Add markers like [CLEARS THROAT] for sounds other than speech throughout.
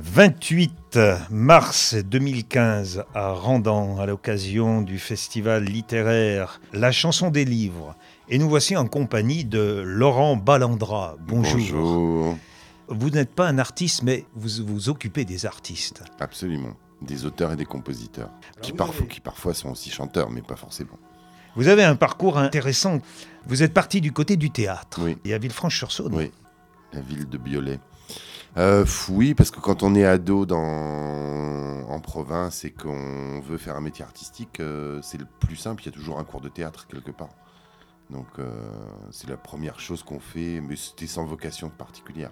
28 mars 2015 à Randan, à l'occasion du festival littéraire La chanson des livres. Et nous voici en compagnie de Laurent Ballandra. Bonjour. Bonjour. Vous n'êtes pas un artiste, mais vous vous occupez des artistes. Absolument. Des auteurs et des compositeurs. Qui, parfois, avez- qui parfois sont aussi chanteurs, mais pas forcément. Vous avez un parcours intéressant. Vous êtes parti du côté du théâtre. Oui. Et à Villefranche-sur-Saône. Oui. La ville de Biolay. Euh, oui, parce que quand on est ado dans... en province et qu'on veut faire un métier artistique, euh, c'est le plus simple. Il y a toujours un cours de théâtre quelque part. Donc, euh, c'est la première chose qu'on fait, mais c'était sans vocation particulière.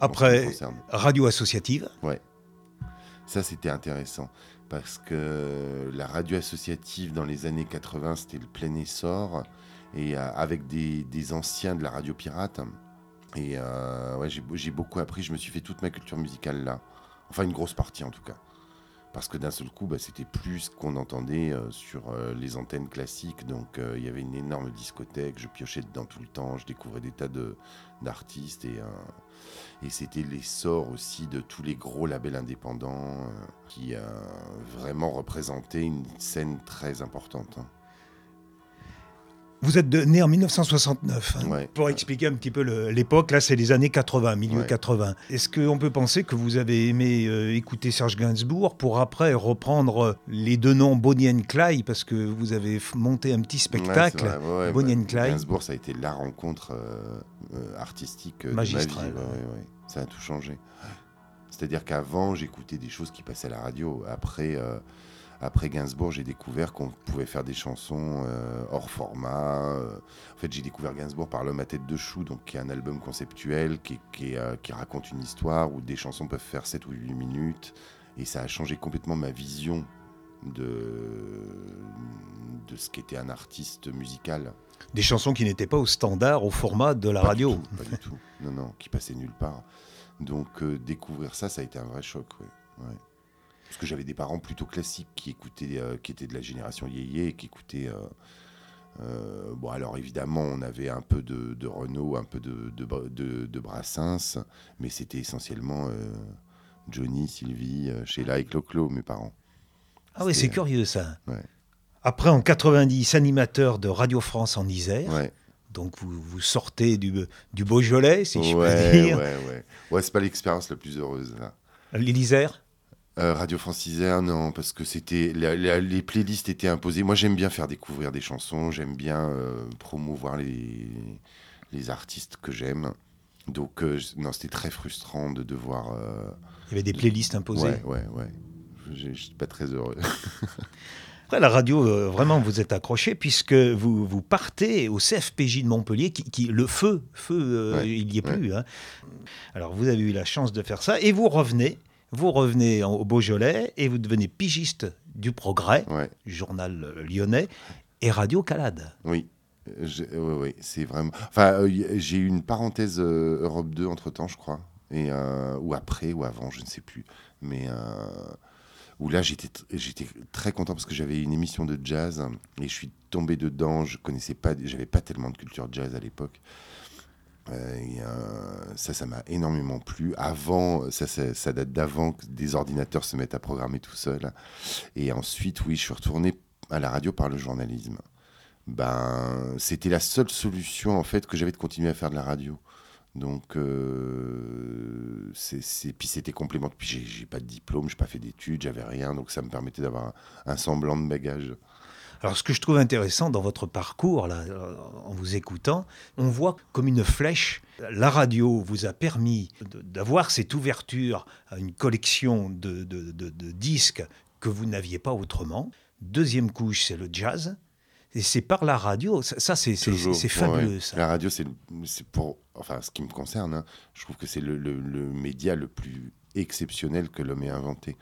Après, radio associative. Ça, c'était intéressant parce que la radio associative dans les années 80, c'était le plein essor et avec des, des anciens de la radio pirate. Et euh, ouais, j'ai beaucoup appris. Je me suis fait toute ma culture musicale là. Enfin, une grosse partie en tout cas. Parce que d'un seul coup, bah, c'était plus ce qu'on entendait euh, sur euh, les antennes classiques. Donc, il y avait une énorme discothèque. Je piochais dedans tout le temps. Je découvrais des tas de- d'artistes. Et, et c'était l'essor aussi de tous les gros labels indépendants qui euh, vraiment représentaient une scène très importante. hein. Vous êtes de- né en 1969. hein. Ouais. Pour expliquer un petit peu l'époque, là, c'est les années 80, milieu Ouais. 80. Est-ce qu'on peut penser que vous avez aimé euh, écouter Serge Gainsbourg pour après reprendre euh, les deux noms Bonnie and Clyde parce que vous avez monté un petit spectacle ouais, Bonnie and Clyde. Gainsbourg, ça a été la rencontre euh, euh, artistique euh, Magistrale. Ça a tout changé. C'est-à-dire qu'avant, j'écoutais des choses qui passaient à la radio. Après, après Gainsbourg, j'ai découvert qu'on pouvait faire des chansons euh, hors format. euh. En fait, j'ai découvert Gainsbourg par L'homme à tête de chou, donc qui est un album conceptuel qui, euh, qui raconte une histoire où des chansons peuvent faire 7 ou 8 minutes. Et ça a changé complètement ma vision de, de ce qu'était un artiste musical. Des chansons qui n'étaient pas au standard, au format de la Pas radio. du tout, pas du tout. Non, non, qui passait nulle part. Donc euh, découvrir ça, ça a été un vrai choc. ouais, ouais. Parce que j'avais des parents plutôt classiques qui écoutaient, euh, qui étaient de la génération yéyé, qui écoutaient. euh, euh, bon, alors évidemment, on avait un peu de, de Renault, un peu de, de, Bra- de- de Brassens, mais c'était essentiellement Johnny, Sylvie, Sheila et Clo-Clo, mes parents. Ah oui, c'est curieux ça. Ouais. Après, en 90, animateur de Radio France en Isère. Ouais, Donc vous, vous sortez du, du Beaujolais, si je ouais, peux dire. ouais, ouais. Ouais, c'est pas l'expérience la plus heureuse. L'Isère? Euh, Radio France Isère, non, parce que c'était la- la- les playlists étaient imposées. Moi, j'aime bien faire découvrir des chansons, j'aime bien euh, promouvoir les, les artistes que j'aime. Donc, euh, non, c'était très frustrant de devoir. Il y avait des playlists imposées. ouais, ouais, ouais. Je je suis pas très heureux. [LAUGHS] Après, la radio, euh, vraiment, vous êtes accroché puisque vous, vous partez au CFPJ de Montpellier, qui, qui- le feu, feu, euh, Ouais, il n'y est ouais. plus. hein. Alors, vous avez eu la chance de faire ça et vous revenez, vous revenez en- au Beaujolais et vous devenez pigiste du Progrès, Ouais, journal euh, lyonnais, et Radio Calade. oui. Euh, je- ouais, ouais, c'est vraiment. Enfin, euh, j'ai eu une parenthèse euh, Europe 2 entre temps, je crois. Et, euh, ou après, ou avant, je ne sais plus. Mais. où là j'étais tr- j'étais très content parce que j'avais une émission de jazz et je suis tombé dedans je connaissais pas j'avais pas tellement de culture jazz à l'époque euh, ça ça m'a énormément plu avant ça, ça, date d'avant que des ordinateurs se mettent à programmer tout seul et ensuite oui je suis retourné à la radio par le journalisme ben c'était la seule solution en fait que j'avais de continuer à faire de la radio donc, euh, puis c'était complémentaire. Puis j'ai pas de diplôme, j'ai pas fait d'études, j'avais rien, donc ça me permettait d'avoir un, un semblant de bagage. Alors, ce que je trouve intéressant dans votre parcours, là, en vous écoutant, on voit comme une flèche. La radio vous a permis d'avoir cette ouverture à une collection de, de- de- de disques que vous n'aviez pas autrement. Deuxième couche, c'est le jazz. Et c'est par la radio. Ça, ça, c'est fabuleux, ouais. ça. La radio, c'est, pour, enfin, ce qui me concerne, hein, je trouve que c'est le, le- le média le plus exceptionnel que l'homme ait inventé.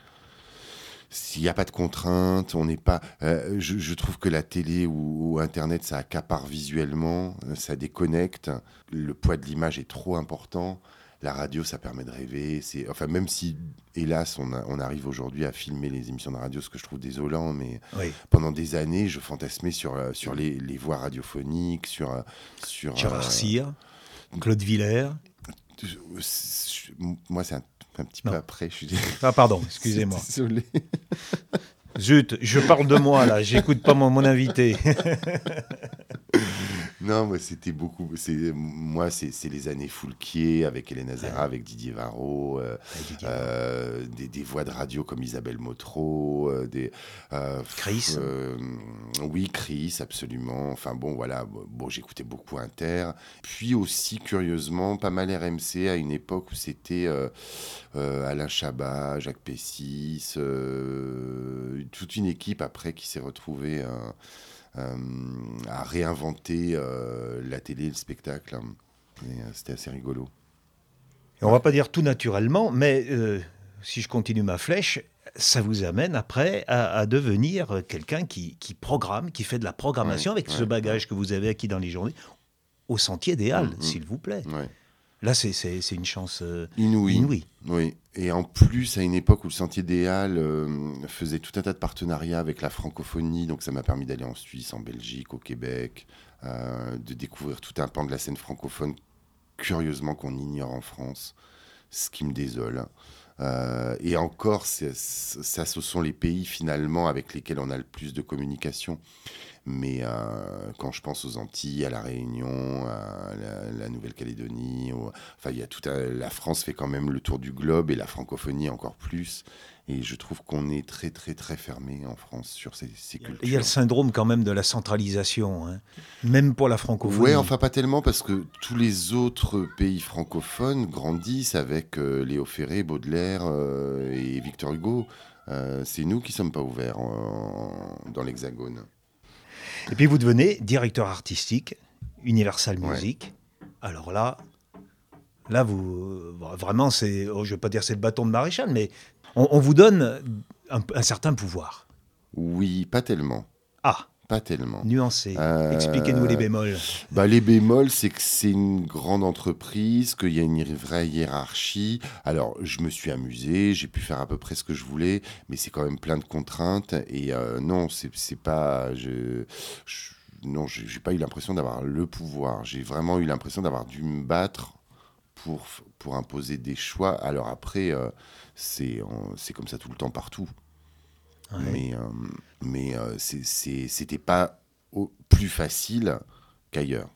S'il n'y a pas de contraintes, on n'est pas. euh, je, je trouve que la télé ou, ou Internet, ça accapare visuellement, euh, ça déconnecte. Le poids de l'image est trop important. La radio, ça permet de rêver. C'est, enfin, même si, hélas, on, a- on arrive aujourd'hui à filmer les émissions de radio, ce que je trouve désolant, mais Oui. pendant des années, je fantasmais sur, euh, sur les, les voix radiophoniques, sur. sur Gérard euh, Cyr, Claude Villers. moi, c'est un, Un petit peu après, je suis Ah, pardon, excusez-moi. [LAUGHS] désolé. Zut, je parle de moi là, j'écoute pas mon, mon invité. [LAUGHS] Non, moi, c'était beaucoup. c'est- Moi, c'est les années Foulquier avec Hélène Azera, avec Didier Varro, euh, euh, des, des voix de radio comme Isabelle Motro, euh, des. Chris. oui, Chris, absolument. Enfin, bon, voilà. Bon, j'écoutais beaucoup Inter. Puis aussi, curieusement, pas mal RMC à une époque où c'était Alain Chabat, Jacques Pessis, toute une équipe après qui s'est retrouvée. Euh, à réinventer euh, la télé, le spectacle. hein. Euh, C'était assez rigolo. Et on va pas dire tout naturellement, mais euh, si je continue ma flèche, ça vous amène après à, à devenir quelqu'un qui, qui programme, qui fait de la programmation Ouais, avec ce ouais, bagage que vous avez acquis dans les journées, au Sentier des Halles, Mm, mm. s'il vous plaît. Là, c'est- une chance euh, Inouï. inouïe. Oui. Et en plus, à une époque où le Sentier des Halles euh, faisait tout un tas de partenariats avec la francophonie, donc ça m'a permis d'aller en Suisse, en Belgique, au Québec, euh, de découvrir tout un pan de la scène francophone, curieusement qu'on ignore en France, ce qui me désole. Et encore, ça, ce sont les pays finalement avec lesquels on a le plus de communication. Mais quand je pense aux Antilles, à la Réunion, à la, la Nouvelle-Calédonie, enfin, il y a tout un- la France fait quand même le tour du globe et la francophonie encore plus. Et je trouve qu'on est très, très, très fermé en France sur ces, ces cultures. Il y a le syndrome quand même de la centralisation, hein. même pour la francophonie. Ouais, enfin pas tellement parce que tous les autres pays francophones grandissent avec euh, Léo Ferré, Baudelaire euh, et Victor Hugo. Euh, c'est nous qui sommes pas ouverts en- dans l'Hexagone. Et puis vous devenez directeur artistique, Universal Ouais. Music. Alors là, là vous euh, vraiment c'est, oh, je vais pas dire c'est le bâton de maréchal, mais on, on vous donne un, un certain pouvoir. Oui, pas tellement, Ah, pas tellement. nuancé. Euh, Expliquez-nous les bémols. Bah, les bémols, c'est que c'est une grande entreprise, qu'il y a une vraie hiérarchie. Alors, je me suis amusé, j'ai pu faire à peu près ce que je voulais, mais c'est quand même plein de contraintes. Et euh, non, c'est pas. Je, je- non, j'ai pas eu l'impression d'avoir le pouvoir. J'ai vraiment eu l'impression d'avoir dû me battre pour, pour imposer des choix. Alors après, euh, c'est c'est comme ça tout le temps partout. Ouais. Mais, euh, mais euh, c'était pas au- plus facile qu'ailleurs.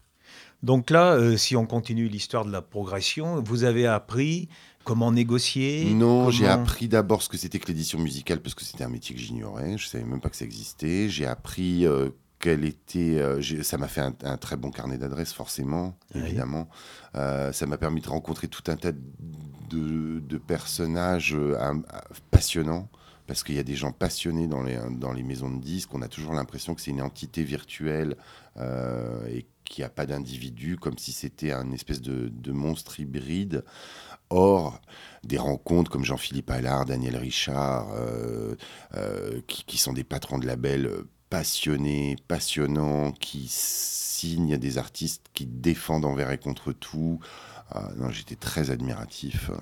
Donc là, euh, si on continue l'histoire de la progression, vous avez appris comment négocier. Non, j'ai appris d'abord ce que c'était que l'édition musicale parce que c'était un métier que j'ignorais. Je savais même pas que ça existait. J'ai appris euh, quelle était. euh, ça m'a fait un, un très bon carnet d'adresses, forcément, Oui. évidemment. Euh, ça m'a permis de rencontrer tout un tas de, de personnages euh, passionnants. Parce qu'il y a des gens passionnés dans les, dans les maisons de disques. On a toujours l'impression que c'est une entité virtuelle et qu'il n'y a pas d'individu, comme si c'était un espèce de, de monstre hybride. Or, des rencontres comme Jean-Philippe Allard, Daniel Richard, euh, euh, qui, qui sont des patrons de labels euh, passionnés, passionnants, qui signent des artistes qui défendent envers et contre tout. Non, j'étais très admiratif. euh.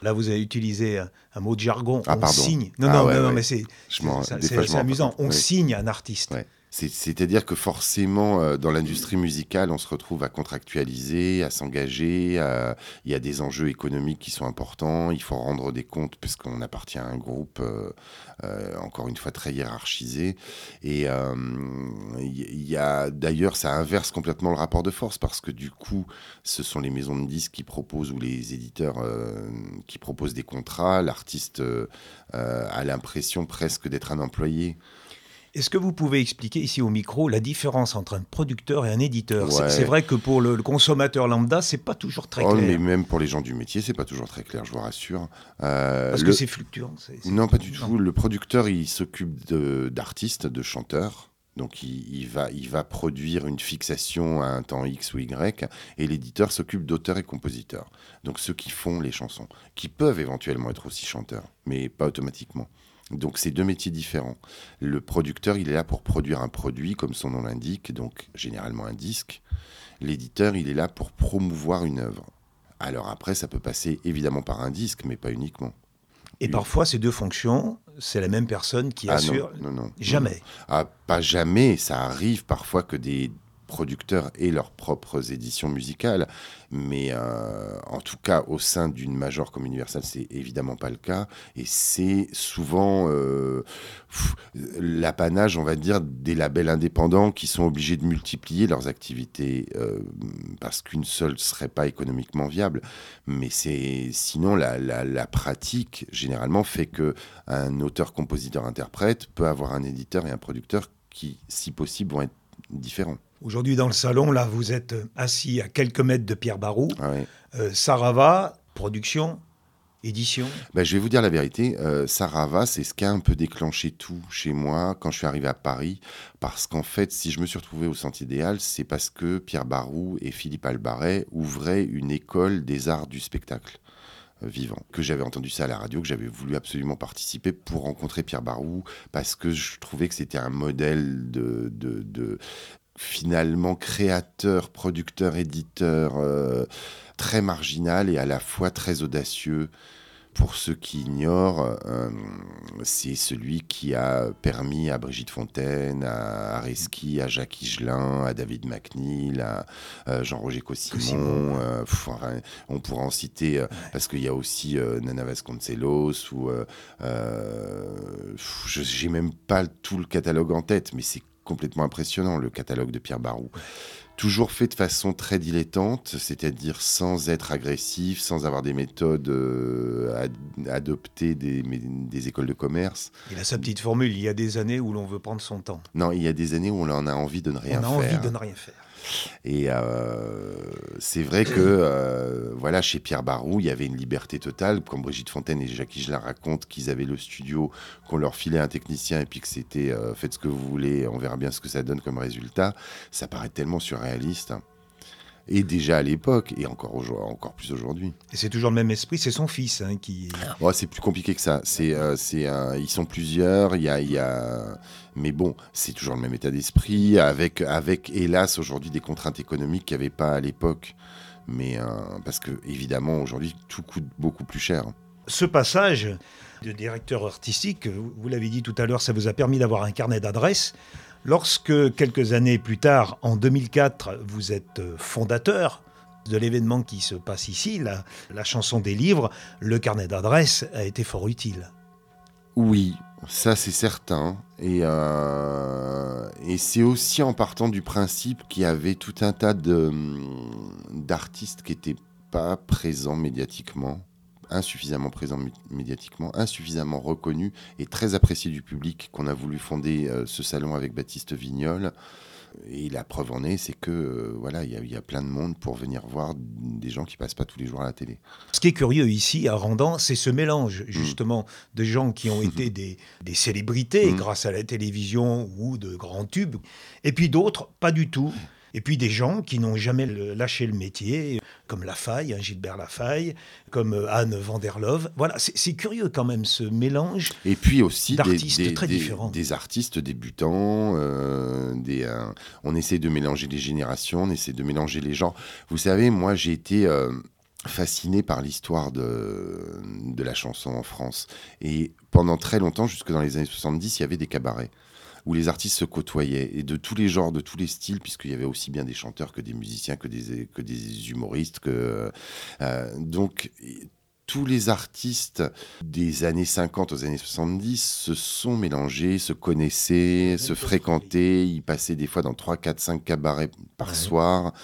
Là, vous avez utilisé un, un mot de jargon. Ah, on pardon. signe. Non, Ah, non, ouais, non, ouais. mais c'est c'est- amusant. On oui. signe un artiste. Ouais. C'est- C'est-à-dire que forcément, euh, dans l'industrie musicale, on se retrouve à contractualiser, à s'engager. à- Il y a des enjeux économiques qui sont importants. Il faut rendre des comptes puisqu'on appartient à un groupe, euh, euh, encore une fois, très hiérarchisé. Et il y, a d'ailleurs, ça inverse complètement le rapport de force parce que du coup, ce sont les maisons de disques qui proposent ou les éditeurs qui proposent des contrats. L'artiste a l'impression presque d'être un employé. Est-ce que vous pouvez expliquer ici au micro la différence entre un producteur et un éditeur? C'est- Ouais. C'est vrai que pour le, le consommateur lambda, c'est pas toujours très Oh, mais clair. même pour les gens du métier, c'est pas toujours très clair, je vous rassure. Euh, Parce le- que c'est fluctuant. Non, pas du tout. Le producteur, il s'occupe de- d'artistes, de, chanteurs. Donc, il, il va, il va produire une fixation à un temps X ou Y. Et l'éditeur s'occupe d'auteurs et compositeurs. Donc, ceux qui font les chansons, qui peuvent éventuellement être aussi chanteurs, mais pas automatiquement. Donc, c'est deux métiers différents. Le producteur, il est là pour produire un produit, comme son nom l'indique, donc généralement un disque. L'éditeur, il est là pour promouvoir une œuvre. Alors après, ça peut passer évidemment par un disque, mais pas uniquement. Et parfois, ces deux fonctions, c'est la même personne qui Ah assure. non, non, non. Jamais. Ah, pas jamais. Ça arrive parfois que des producteurs et leurs propres éditions musicales. Mais euh, en tout cas, au sein d'une major comme Universal, c'est évidemment pas le cas. Et c'est souvent euh, l'apanage, on va dire, des labels indépendants qui sont obligés de multiplier leurs activités euh, parce qu'une seule serait pas économiquement viable. Mais c'est sinon la, la, la, pratique généralement fait que un auteur, compositeur, interprète peut avoir un éditeur et un producteur qui, si possible, vont être différents. Aujourd'hui, dans le salon, là, vous êtes assis à quelques mètres de Pierre Barou. Ah. Euh, Sarava, production, édition. Ben, je vais vous dire la vérité. Euh, Sarava, c'est ce qui a un peu déclenché tout chez moi quand je suis arrivé à Paris. Parce qu'en fait, si je me suis retrouvé au Centre Idéal, c'est parce que Pierre Barou et Philippe Albaret ouvraient une école des arts du spectacle euh, vivant, que j'avais entendu ça à la radio, que j'avais voulu absolument participer pour rencontrer Pierre Barou, parce que je trouvais que c'était un modèle de, de, de, finalement créateur, producteur, éditeur euh, très marginal et à la fois très audacieux. Pour ceux qui ignorent, euh, c'est celui qui a permis à Brigitte Fontaine, à Areski, à Jacques Higelin, à David McNeil, à euh, Jean-Roger Cossimon. Euh, pff, on pourra en citer, parce qu'il y a aussi Nana Vasconcelos, ou j'ai même pas tout le catalogue en tête, mais c'est complètement impressionnant, le catalogue de Pierre Barou. Toujours fait de façon très dilettante, c'est-à-dire sans être agressif, sans avoir des méthodes euh, ad adoptées des, des, écoles de commerce. Il a sa petite formule, il y a des années où l'on veut prendre son temps. Non, il y a des années où on en a envie de ne rien on a faire. envie de ne rien faire. Et euh, c'est vrai que euh, voilà, chez Pierre Barou, il y avait une liberté totale, comme Brigitte Fontaine et Jacques je la raconte, qu'ils avaient le studio, qu'on leur filait un technicien et puis que c'était euh, faites ce que vous voulez, on verra bien ce que ça donne comme résultat. Ça paraît tellement surréaliste. Hein. Et déjà à l'époque, et encore, encore plus aujourd'hui. Et c'est toujours le même esprit, c'est son fils hein, qui. Oh, c'est plus compliqué que ça. C'est, euh, c'est, euh, ils sont plusieurs. Il y a, y a... Mais bon, c'est toujours le même état d'esprit, avec, avec hélas aujourd'hui des contraintes économiques qu'il n'y avait pas à l'époque. Mais euh, parce que évidemment aujourd'hui tout coûte beaucoup plus cher. Ce passage de directeur artistique, vous l'avez dit tout à l'heure, ça vous a permis d'avoir un carnet d'adresses. Lorsque, quelques années plus tard, en 2004, vous êtes fondateur de l'événement qui se passe ici, la, chanson des livres, le carnet d'adresses a été fort utile. Oui, ça c'est certain. Et, euh, et c'est aussi en partant du principe qu'il y avait tout un tas d'artistes qui n'étaient pas présents médiatiquement insuffisamment présent médiatiquement, insuffisamment reconnu et très apprécié du public qu'on a voulu fonder euh, ce salon avec Baptiste Vignol. Et la preuve en est, c'est que euh, voilà, il y, y, a plein de monde pour venir voir des gens qui passent pas tous les jours à la télé. Ce qui est curieux ici à Randan, c'est ce mélange justement mmh. de gens qui ont [LAUGHS] été des, des célébrités mmh. grâce à la télévision ou de grands tubes, et puis d'autres pas du tout. Et puis des gens qui n'ont jamais lâché le métier, comme Lafaille, hein, Gilbert Lafaille, comme euh, Anne Vanderlove. Voilà, c'est curieux quand même ce mélange. Et puis aussi d'artistes des, très des, différents. Des artistes débutants. Euh, des, euh, on essaie de mélanger les générations, on essaie de mélanger les genres. Vous savez, moi j'ai été euh, fasciné par l'histoire de, de la chanson en France. Et pendant très longtemps, jusque dans les années 70, il y avait des cabarets où les artistes se côtoyaient, et de tous les genres, de tous les styles, puisqu'il y avait aussi bien des chanteurs que des musiciens, que des, que des humoristes. Que, euh, donc, tous les artistes des années 50 aux années 70 se sont mélangés, se connaissaient, se fréquentaient. Ils passaient des fois dans 3, 4, 5 cabarets par ouais. soir.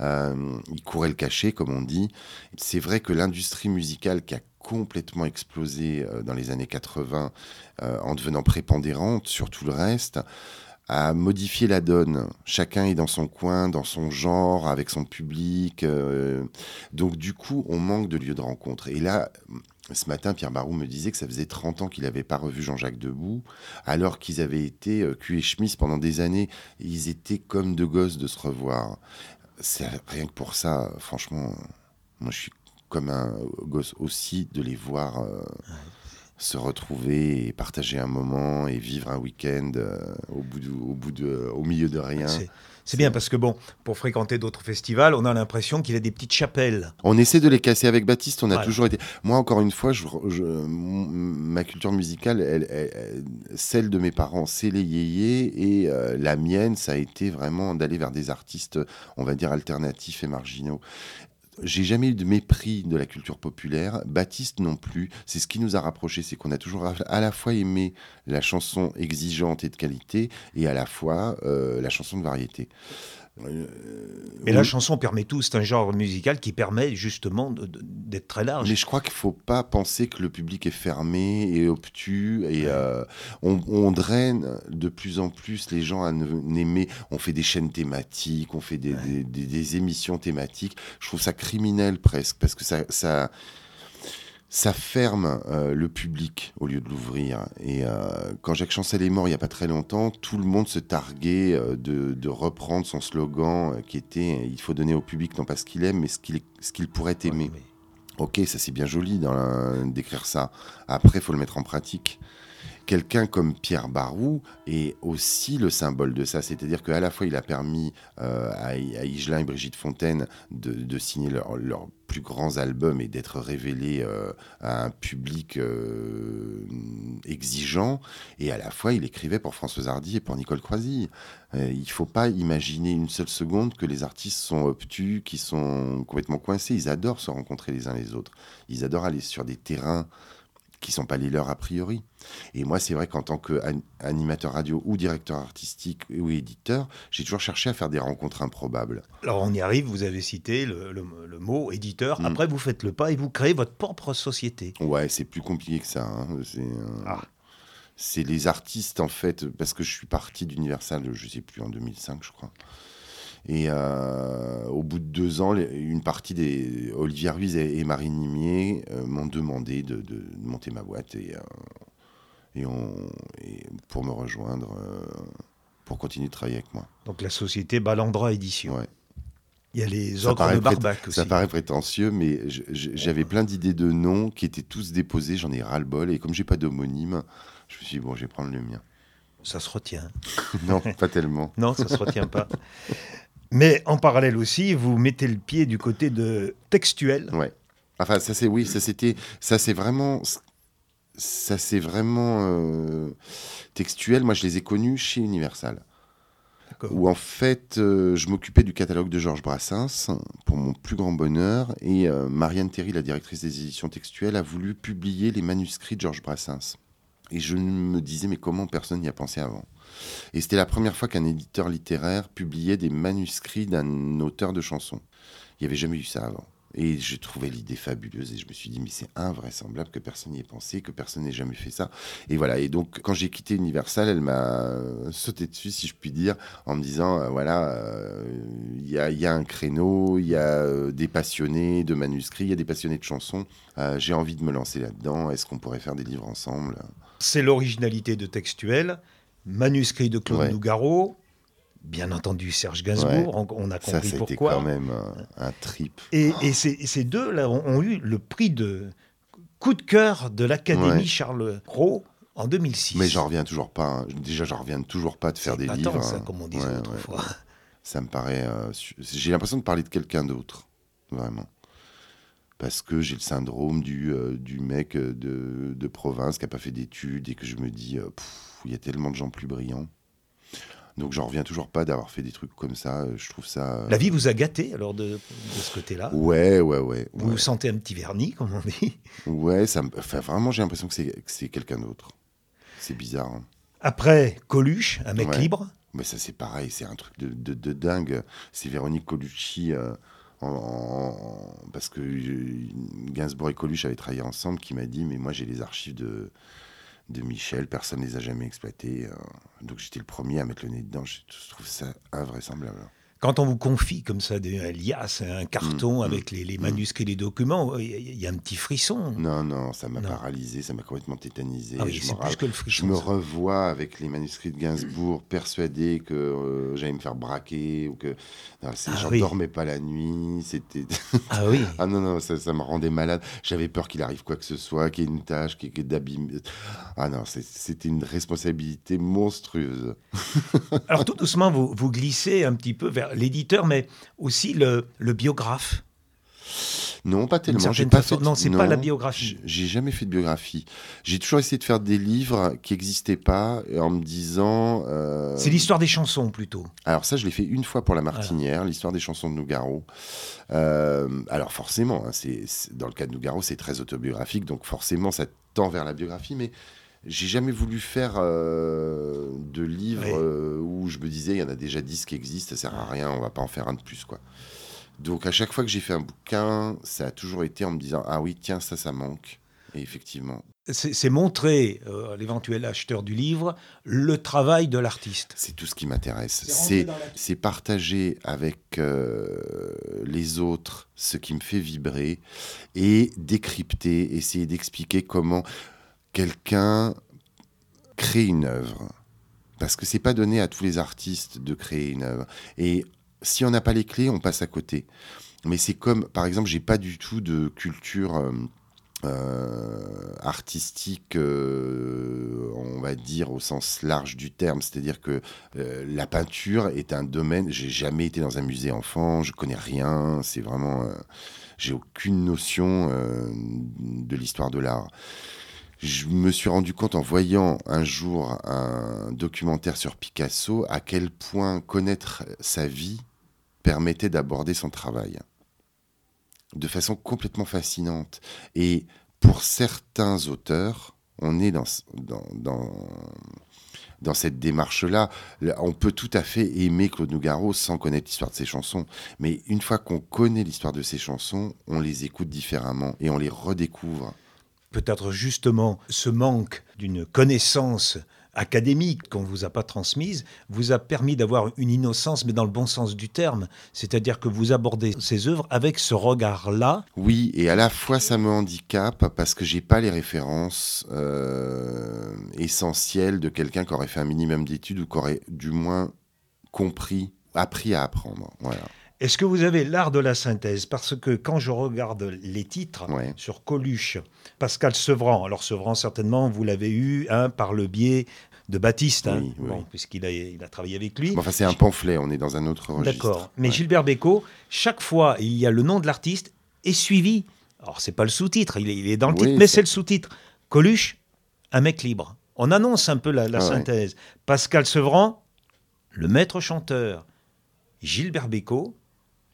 Euh, ils couraient le cachet, comme on dit. C'est vrai que l'industrie musicale qui a complètement explosé euh, dans les années 80 euh, en devenant prépondérante sur tout le reste, a modifié la donne. Chacun est dans son coin, dans son genre, avec son public. Euh, donc du coup, on manque de lieux de rencontre. Et là, ce matin, Pierre Barou me disait que ça faisait 30 ans qu'il n'avait pas revu Jean-Jacques Debout, alors qu'ils avaient été cul et chemise pendant des années. Ils étaient comme deux gosses de se revoir. C'est rien que pour ça, franchement, moi je suis comme un gosse aussi de les voir. Euh, se retrouver et partager un moment et vivre un week-end euh, au, bout de- au, bout de, au milieu de rien. C'est- bien parce que, bon, pour fréquenter d'autres festivals, on a l'impression qu'il y a des petites chapelles. On essaie de les casser avec Baptiste, on a Voilà. toujours été... Moi, encore une fois, je, je- m- ma culture musicale, elle, elle- elle- celle de mes parents, c'est les yéyés, et euh, la mienne, ça a été vraiment d'aller vers des artistes, on va dire, alternatifs et marginaux. J'ai jamais eu de mépris de la culture populaire, Baptiste non plus. C'est ce qui nous a rapprochés, c'est qu'on a toujours à la fois aimé la chanson exigeante et de qualité, et à la fois euh, la chanson de variété. Euh, Mais la oui. chanson permet tout. C'est un genre musical qui permet justement d'être très large. Mais je crois qu'il faut pas penser que le public est fermé et obtus et euh, on, on draine de plus en plus les gens à ne- n'aimer. On fait des chaînes thématiques, on fait des, des- des- des émissions thématiques. Je trouve ça criminel presque parce que ça, ça, ça ferme euh, le public au lieu de l'ouvrir. Et euh, quand Jacques Chancel est mort il n'y a pas très longtemps, tout le monde se targuait euh, de, de reprendre son slogan qui était Il faut donner au public non pas ce qu'il aime, mais ce qu'il pourrait aimer. Ouais, mais- Ok, ça c'est bien joli d'écrire ça. Après, il faut le mettre en pratique. Quelqu'un comme Pierre Barou est aussi le symbole de ça. C'est-à-dire qu'à la fois, il a permis euh, à, Higelin et Brigitte Fontaine de, signer leurs plus grands albums et d'être révélés euh, à un public euh, exigeant. Et à la fois, il écrivait pour Françoise Hardy et pour Nicole. Euh, il ne faut pas imaginer une seule seconde que les artistes sont obtus, qui sont complètement coincés. Ils adorent se rencontrer les uns les autres. Ils adorent aller sur des terrains qui sont pas les leurs a priori. Et moi, c'est vrai qu'en tant qu'animateur radio ou directeur artistique ou éditeur, j'ai toujours cherché à faire des rencontres improbables. Alors on y arrive, vous avez cité le, le- le mot éditeur. Mm. Après, vous faites le pas et vous créez votre propre société. Ouais, c'est plus compliqué que ça. hein. C'est euh, Ah. c'est les artistes, en fait, parce que je suis parti d'Universal, je sais plus, en 2005, je crois. Et euh, au bout de deux ans, une partie des Olivier Ruiz et, et Marine Nimier euh, m'ont demandé de, de monter ma boîte et, euh, et, on, et pour me rejoindre, pour continuer de travailler avec moi. Donc la société Balandra Édition. Ouais. Il y a les ogres de Barbac aussi. Ça paraît prétentieux, mais j'avais plein d'idées de noms qui étaient tous déposés, j'en ai ras-le-bol, et comme j'ai pas d'homonyme, je me suis dit, bon, je vais prendre le mien. Ça se retient. [LAUGHS] non, pas tellement. Non, ça se retient pas. [LAUGHS] Mais en parallèle aussi, vous mettez le pied du côté de textuel. Ouais. Enfin, ça c'est oui, ça c'était, ça c'est vraiment, ça c'est vraiment euh, textuel. Moi, je les ai connus chez Universal, où en fait, euh, je m'occupais du catalogue de Georges Brassens pour mon plus grand bonheur, et euh, Marianne Théry, la directrice des éditions textuelles, a voulu publier les manuscrits de Georges Brassens. Et je me disais, mais comment personne n'y a pensé avant? Et c'était la première fois qu'un éditeur littéraire publiait des manuscrits d'un auteur de chansons. Il n'y avait jamais eu ça avant. Et j'ai trouvé l'idée fabuleuse et je me suis dit, mais c'est invraisemblable que personne n'y ait pensé, que personne n'ait jamais fait ça. Et voilà. Et donc, quand j'ai quitté Universal, elle m'a sauté dessus, si je puis dire, en me disant, euh, voilà, euh, il y, a, un créneau, il y a euh, des passionnés de manuscrits, il y a des passionnés de chansons. J'ai envie de me lancer là-dedans. Est-ce qu'on pourrait faire des livres ensemble? C'est l'originalité de textuel. Manuscrit de Claude Ouais. Nougaro. Bien entendu, Serge Gainsbourg. On, on a Ça, compris ça pourquoi. quand même un, un trip. Et, et ces, deux-là ont, ont eu le prix de coup de cœur de l'Académie Ouais. Charles Cros en 2006. Mais j'en reviens toujours pas. hein. Déjà, j'en reviens toujours pas de faire des livres. ça, hein. comme on disait autrefois. Ça me paraît. euh, j'ai l'impression de parler de quelqu'un d'autre, vraiment. Parce que j'ai le syndrome du, euh, du mec euh, de, de province qui n'a pas fait d'études et que je me dis, euh, Pff, il y a tellement de gens plus brillants. Donc j'en reviens toujours pas d'avoir fait des trucs comme ça. euh, Je trouve ça. euh, La vie vous a gâté alors de, de ce côté-là? Ouais, ouais, ouais. Vous ouais. vous sentez un petit vernis, comme on dit? Ouais, ça enfin, vraiment, j'ai l'impression que c'est, que c'est quelqu'un d'autre. C'est bizarre. hein. Après Coluche, un mec Ouais. libre? Mais ça, c'est pareil, c'est un truc de, de- de dingue. C'est Véronique Colucci, euh, en- en- parce que Gainsbourg et Coluche avaient travaillé ensemble, qui m'a dit Mais moi, j'ai les archives de, de Michel, personne ne les a jamais exploitées. euh. donc, j'étais le premier à mettre le nez dedans. Je trouve ça invraisemblable. Quand on vous confie comme ça des, un liasse, un carton Mm, avec les, les manuscrits, les documents, il y, a- il y a un petit frisson. Non, non, ça m'a paralysé, ça m'a complètement tétanisé. Ah oui, Je me c'est ra- plus que le Je frisson. me ça. revois avec les manuscrits de Gainsbourg, [CLEARS THROAT] persuadé que euh, j'allais me faire braquer ou que Ah j'en oui. dormais pas la nuit. C'était [LAUGHS] Ah oui. ah non non, ça, ça me rendait malade. J'avais peur qu'il arrive quoi que ce soit, qu'il y ait une tâche, qu'il y ait d'abîme. Ah non, c'était une responsabilité monstrueuse. [LAUGHS] Alors tout doucement, vous, vous glissez un petit peu vers l'éditeur, mais aussi le, le biographe. Non, pas tellement. J'ai pas fait- non, c'est pas la biographie. J'ai jamais fait de biographie. J'ai toujours essayé de faire des livres qui n'existaient pas et en me disant. euh, C'est l'histoire des chansons plutôt. Alors ça, je l'ai fait une fois pour la Martinière, l'histoire des chansons de Nougaro. Euh, alors forcément, hein, c'est c'est- dans le cas de Nougaro, c'est très autobiographique, donc forcément, ça tend vers la biographie, mais j'ai jamais voulu faire euh, de livres Oui. euh, où je me disais, il y en a déjà 10 qui existent, ça sert à rien, on va pas en faire un de plus, quoi. Donc à chaque fois que j'ai fait un bouquin, ça a toujours été en me disant, ah oui, tiens, ça, ça manque. Et effectivement, C'est montrer euh, à l'éventuel acheteur du livre le travail de l'artiste. c'est tout ce qui m'intéresse. C'est la- partager avec euh, les autres ce qui me fait vibrer et décrypter, essayer d'expliquer comment quelqu'un crée une œuvre. Parce que c'est pas donné à tous les artistes de créer une œuvre. Et si on n'a pas les clés, on passe à côté. Mais c'est comme, par exemple, j'ai pas du tout de culture euh, euh, artistique, euh, on va dire au sens large du terme. C'est-à-dire que la peinture est un domaine. J'ai jamais été dans un musée enfant, je connais rien. C'est vraiment, j'ai aucune notion de l'histoire de l'art. Je me suis rendu compte en voyant un jour un documentaire sur Picasso à quel point connaître sa vie permettait d'aborder son travail de façon complètement fascinante. Et pour certains auteurs, on est dans, dans, dans, dans cette démarche-là. Là, On peut tout à fait aimer Claude Nougaro sans connaître l'histoire de ses chansons. Mais une fois qu'on connaît l'histoire de ses chansons, on les écoute différemment et on les redécouvre. Peut-être justement ce manque d'une connaissance académique qu'on ne vous a pas transmise vous a permis d'avoir une innocence, mais dans le bon sens du terme. C'est-à-dire que vous abordez ces œuvres avec ce regard-là. Oui, et à la fois ça me handicape parce que j'ai pas les références euh, essentielles de quelqu'un qui aurait fait un minimum d'études ou qui aurait du moins compris, appris à apprendre. Voilà. Est-ce que vous avez l'art de la synthèse? Parce que quand je regarde les titres Ouais. sur Coluche, Pascal Sevran, alors Sevran certainement vous l'avez eu hein, par le biais de Baptiste, hein, Oui, oui. bon, puisqu'il a, il a travaillé avec lui. Bon, enfin, c'est un pamphlet, on est dans un autre registre. D'accord. Mais Ouais. Gilbert Bécaud, chaque fois, il y a le nom de l'artiste et suivi. Alors, c'est pas le sous-titre, il est, il est dans le Oui, titre, mais c'est- le sous-titre. Coluche, un mec libre. On annonce un peu la, la Ah ouais. synthèse. Pascal Sevran, le maître chanteur. Gilbert Bécaud,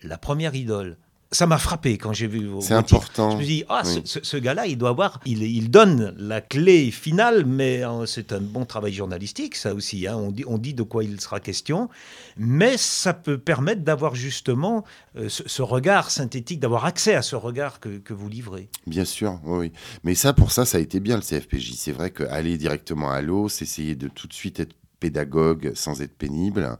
la première idole. Ça m'a frappé quand j'ai vu vos, C'est important. Je me dis, ah, Oui. ce, gars-là, il doit avoir, il, il donne la clé finale, mais euh, c'est un bon travail journalistique, ça aussi. hein. On, dit, on dit de quoi il sera question, mais ça peut permettre d'avoir justement euh, ce, ce regard synthétique, d'avoir accès à ce regard que, que vous livrez. Bien sûr, oui. Mais ça, pour ça, ça a été bien le CFPJ. C'est vrai qu'aller directement à l'eau, c'est essayer de tout de suite être pédagogue sans être pénible.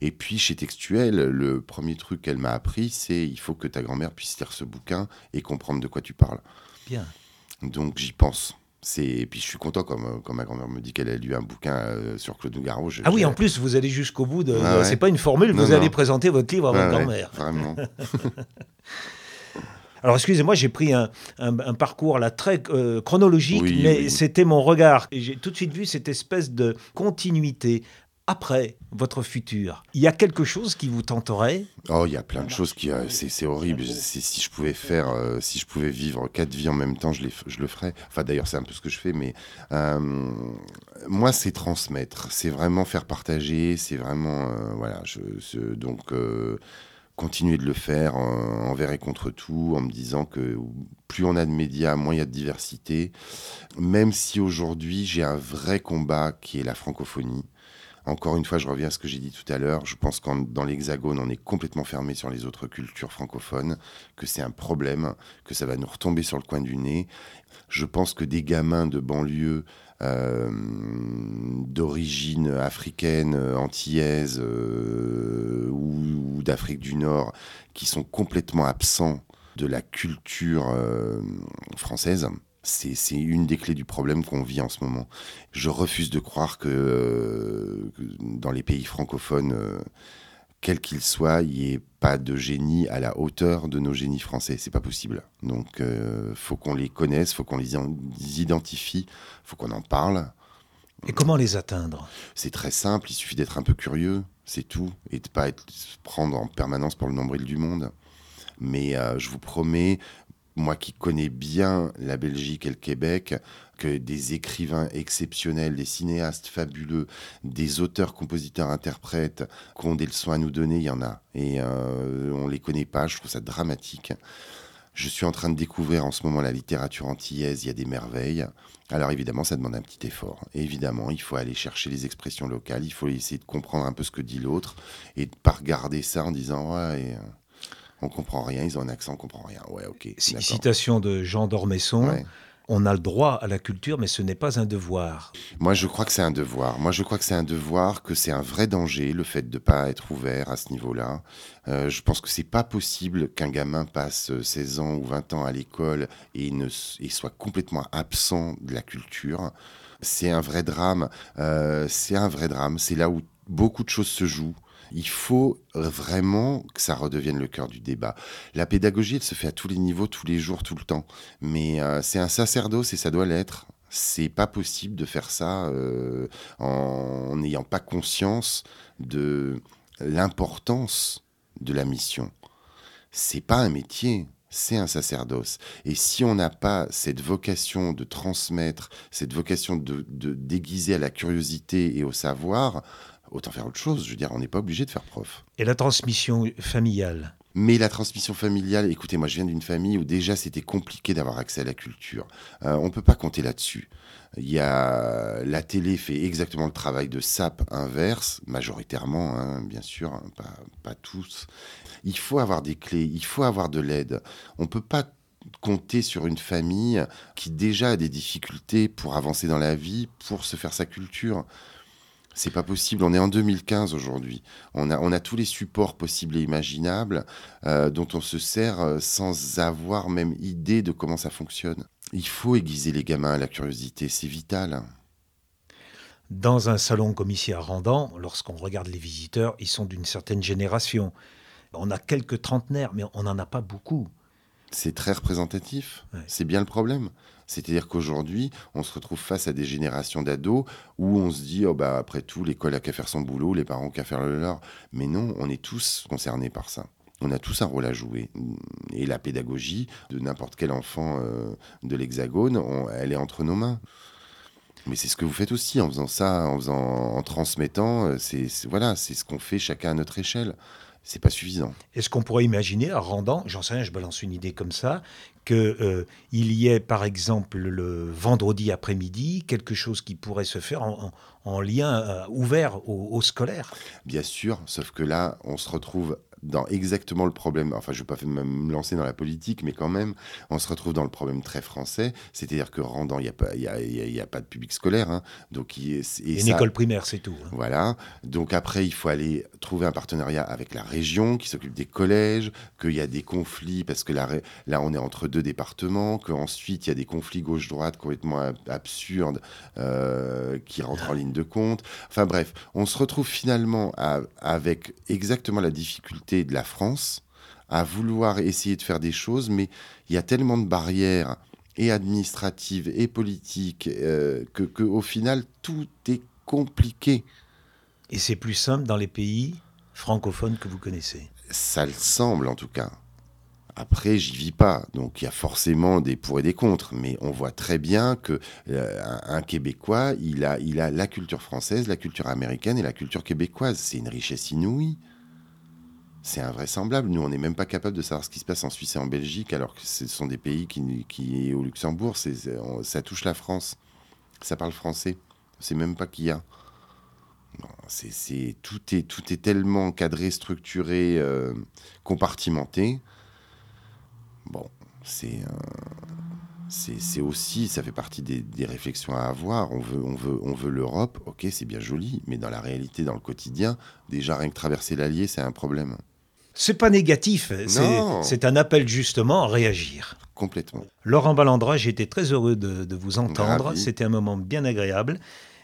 Et puis, chez Textuel, le premier truc qu'elle m'a appris, c'est il faut que ta grand-mère puisse lire ce bouquin et comprendre de quoi tu parles. Bien. Donc, j'y pense. C'est... Et puis, je suis content quand, ma- quand ma grand-mère me dit qu'elle a lu un bouquin euh, sur Claude Nougaro. je- Ah oui, en plus, vous allez jusqu'au bout de. Ah ouais. C'est pas une formule, Non, vous allez présenter votre livre à Ouais, votre ouais, grand-mère. Vraiment. [LAUGHS] Alors, excusez-moi, j'ai pris un, un- un parcours là très euh, chronologique, Oui, mais oui. c'était mon regard. Et j'ai tout de suite vu cette espèce de continuité après votre futur. Il y a quelque chose qui vous tenterait? Oh, il y a plein de choses qui, euh, c'est, horrible. Si je pouvais faire, euh, si je pouvais vivre quatre vies en même temps, je, les, f- je le ferais. Enfin, d'ailleurs, c'est un peu ce que je fais, mais euh, moi, c'est transmettre, c'est vraiment faire partager, c'est vraiment, euh, voilà, je, donc continuer de le faire euh, envers et contre tout, en me disant que plus on a de médias, moins il y a de diversité. Même si aujourd'hui j'ai un vrai combat qui est la francophonie. Encore une fois, je reviens à ce que j'ai dit tout à l'heure. Je pense que dans l'Hexagone, on est complètement fermé sur les autres cultures francophones, que c'est un problème, que ça va nous retomber sur le coin du nez. Je pense que des gamins de banlieue euh, d'origine africaine, antillaise euh, ou, d'Afrique du Nord qui sont complètement absents de la culture euh, française. C'est une des clés du problème qu'on vit en ce moment. Je refuse de croire que, dans les pays francophones, quel qu'il soit, il n'y ait pas de génie à la hauteur de nos génies français. C'est pas possible. Donc, euh, faut qu'on les connaisse, faut qu'on les identifie, faut qu'on en parle. Et comment les atteindre? C'est très simple. Il suffit d'être un peu curieux, c'est tout, et de pas être prendre en permanence pour le nombril du monde. Mais euh, je vous promets, moi qui connais bien la Belgique et le Québec, que des écrivains exceptionnels, des cinéastes fabuleux, des auteurs, compositeurs, interprètes qui ont des leçons à nous donner, il y en a. Et euh, on ne les connaît pas, je trouve ça dramatique. Je suis en train de découvrir en ce moment la littérature antillaise, il y a des merveilles. Alors évidemment, ça demande un petit effort. évidemment, il faut aller chercher les expressions locales, il faut essayer de comprendre un peu ce que dit l'autre et de pas regarder ça en disant ouais, on comprend rien, ils ont un accent, on comprend rien. Ouais, ok. Citation de Jean d'Ormesson on a le droit à la culture, mais ce n'est pas un devoir. Moi, je crois que c'est un devoir. Moi, je crois que c'est un devoir, que c'est un vrai danger, le fait de ne pas être ouvert à ce niveau-là. Euh, je pense que c'est pas possible qu'un gamin passe 16 ans ou 20 ans à l'école et, ne, soit complètement absent de la culture. C'est un vrai drame. Euh, c'est un vrai drame. C'est là où beaucoup de choses se jouent. Il faut vraiment que ça redevienne le cœur du débat. La pédagogie, elle se fait à tous les niveaux, tous les jours, tout le temps. Mais euh, c'est un sacerdoce et ça doit l'être. C'est pas possible de faire ça euh, en n'ayant pas conscience de l'importance de la mission. C'est pas un métier, c'est un sacerdoce. Et si on n'a pas cette vocation de transmettre, cette vocation de, de, déguiser à la curiosité et au savoir, autant faire autre chose. Je veux dire, on n'est pas obligé de faire prof. Et la transmission familiale mais la transmission familiale, écoutez, moi je viens d'une famille où déjà c'était compliqué d'avoir accès à la culture. Euh, on ne peut pas compter là-dessus. Il y a la télé fait exactement le travail de sape inverse, majoritairement, hein, bien sûr, hein, pas, pas tous. Il faut avoir des clés, il faut avoir de l'aide. On ne peut pas compter sur une famille qui déjà a des difficultés pour avancer dans la vie, pour se faire sa culture. C'est pas possible. On est en 2015 aujourd'hui. On a, on a tous les supports possibles et imaginables euh, dont on se sert euh, sans avoir même idée de comment ça fonctionne. Il faut aiguiser les gamins à la curiosité, c'est vital. Dans un salon comme ici à Randan, lorsqu'on regarde les visiteurs, ils sont d'une certaine génération. On a quelques trentenaires, mais on n'en a pas beaucoup. C'est très représentatif. C'est bien le problème. C'est-à-dire qu'aujourd'hui, on se retrouve face à des générations d'ados où on se dit, oh bah, après tout, l'école a qu'à faire son boulot, les parents qu'à faire le leur. Mais non, on est tous concernés par ça. On a tous un rôle à jouer. Et la pédagogie de n'importe quel enfant euh, de l'Hexagone, elle est entre nos mains. Mais c'est ce que vous faites aussi en faisant ça, en, faisant, en transmettant. Euh, c'est voilà, c'est ce qu'on fait chacun à notre échelle c'est pas suffisant. Est-ce qu'on pourrait imaginer, en rendant, j'en sais rien, je balance une idée comme ça, qu'il euh, y ait par exemple le vendredi après-midi quelque chose qui pourrait se faire en, lien euh, ouvert aux, scolaires Bien sûr, sauf que là, on se retrouve dans exactement le problème, enfin je ne vais pas me lancer dans la politique, mais quand même, on se retrouve dans le problème très français, c'est-à-dire que rendant, il n'y a, pas, y a, y a, pas de public scolaire. Hein, donc il, Une école primaire, c'est tout. Hein. Voilà. Donc après, il faut aller trouver un partenariat avec la région qui s'occupe des collèges, qu'il y a des conflits, parce que là, là, on est entre deux départements, qu'ensuite, il y a des conflits gauche-droite complètement absurdes euh, qui rentrent en ligne de compte. Enfin bref, on se retrouve finalement avec exactement la difficulté de la France à vouloir essayer de faire des choses, mais il y a tellement de barrières et administratives et politiques euh, que, au final tout est compliqué. Et c'est plus simple dans les pays francophones que vous connaissez. Ça le semble en tout cas. Après, j'y vis pas, donc il y a forcément des pour et des contre, mais on voit très bien que euh, un, Québécois, il a, il a la culture française, la culture américaine et la culture québécoise. C'est une richesse inouïe c'est invraisemblable. Nous, on n'est même pas capable de savoir ce qui se passe en Suisse et en Belgique, alors que ce sont des pays qui, qui au Luxembourg, ça touche la France. Ça parle français. C'est même pas qu'il y a. C'est, tout, est, tout est tellement cadré, structuré, euh, compartimenté. Bon, c'est, euh, c'est, c'est aussi, ça fait partie des, des réflexions à avoir. On veut, on veut, on veut l'Europe, ok, c'est bien joli, mais dans la réalité, dans le quotidien, déjà rien que traverser l'Allier, c'est un problème. C'est pas négatif, c'est Non. c'est un appel justement à réagir. Complètement. Laurent Ballandra, j'étais très heureux de, de vous entendre. C'était un moment bien agréable.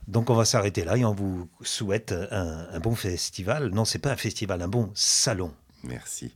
Donc on va s'arrêter là et on vous souhaite un, un bon festival. Non, c'est pas un festival, un bon salon. Merci.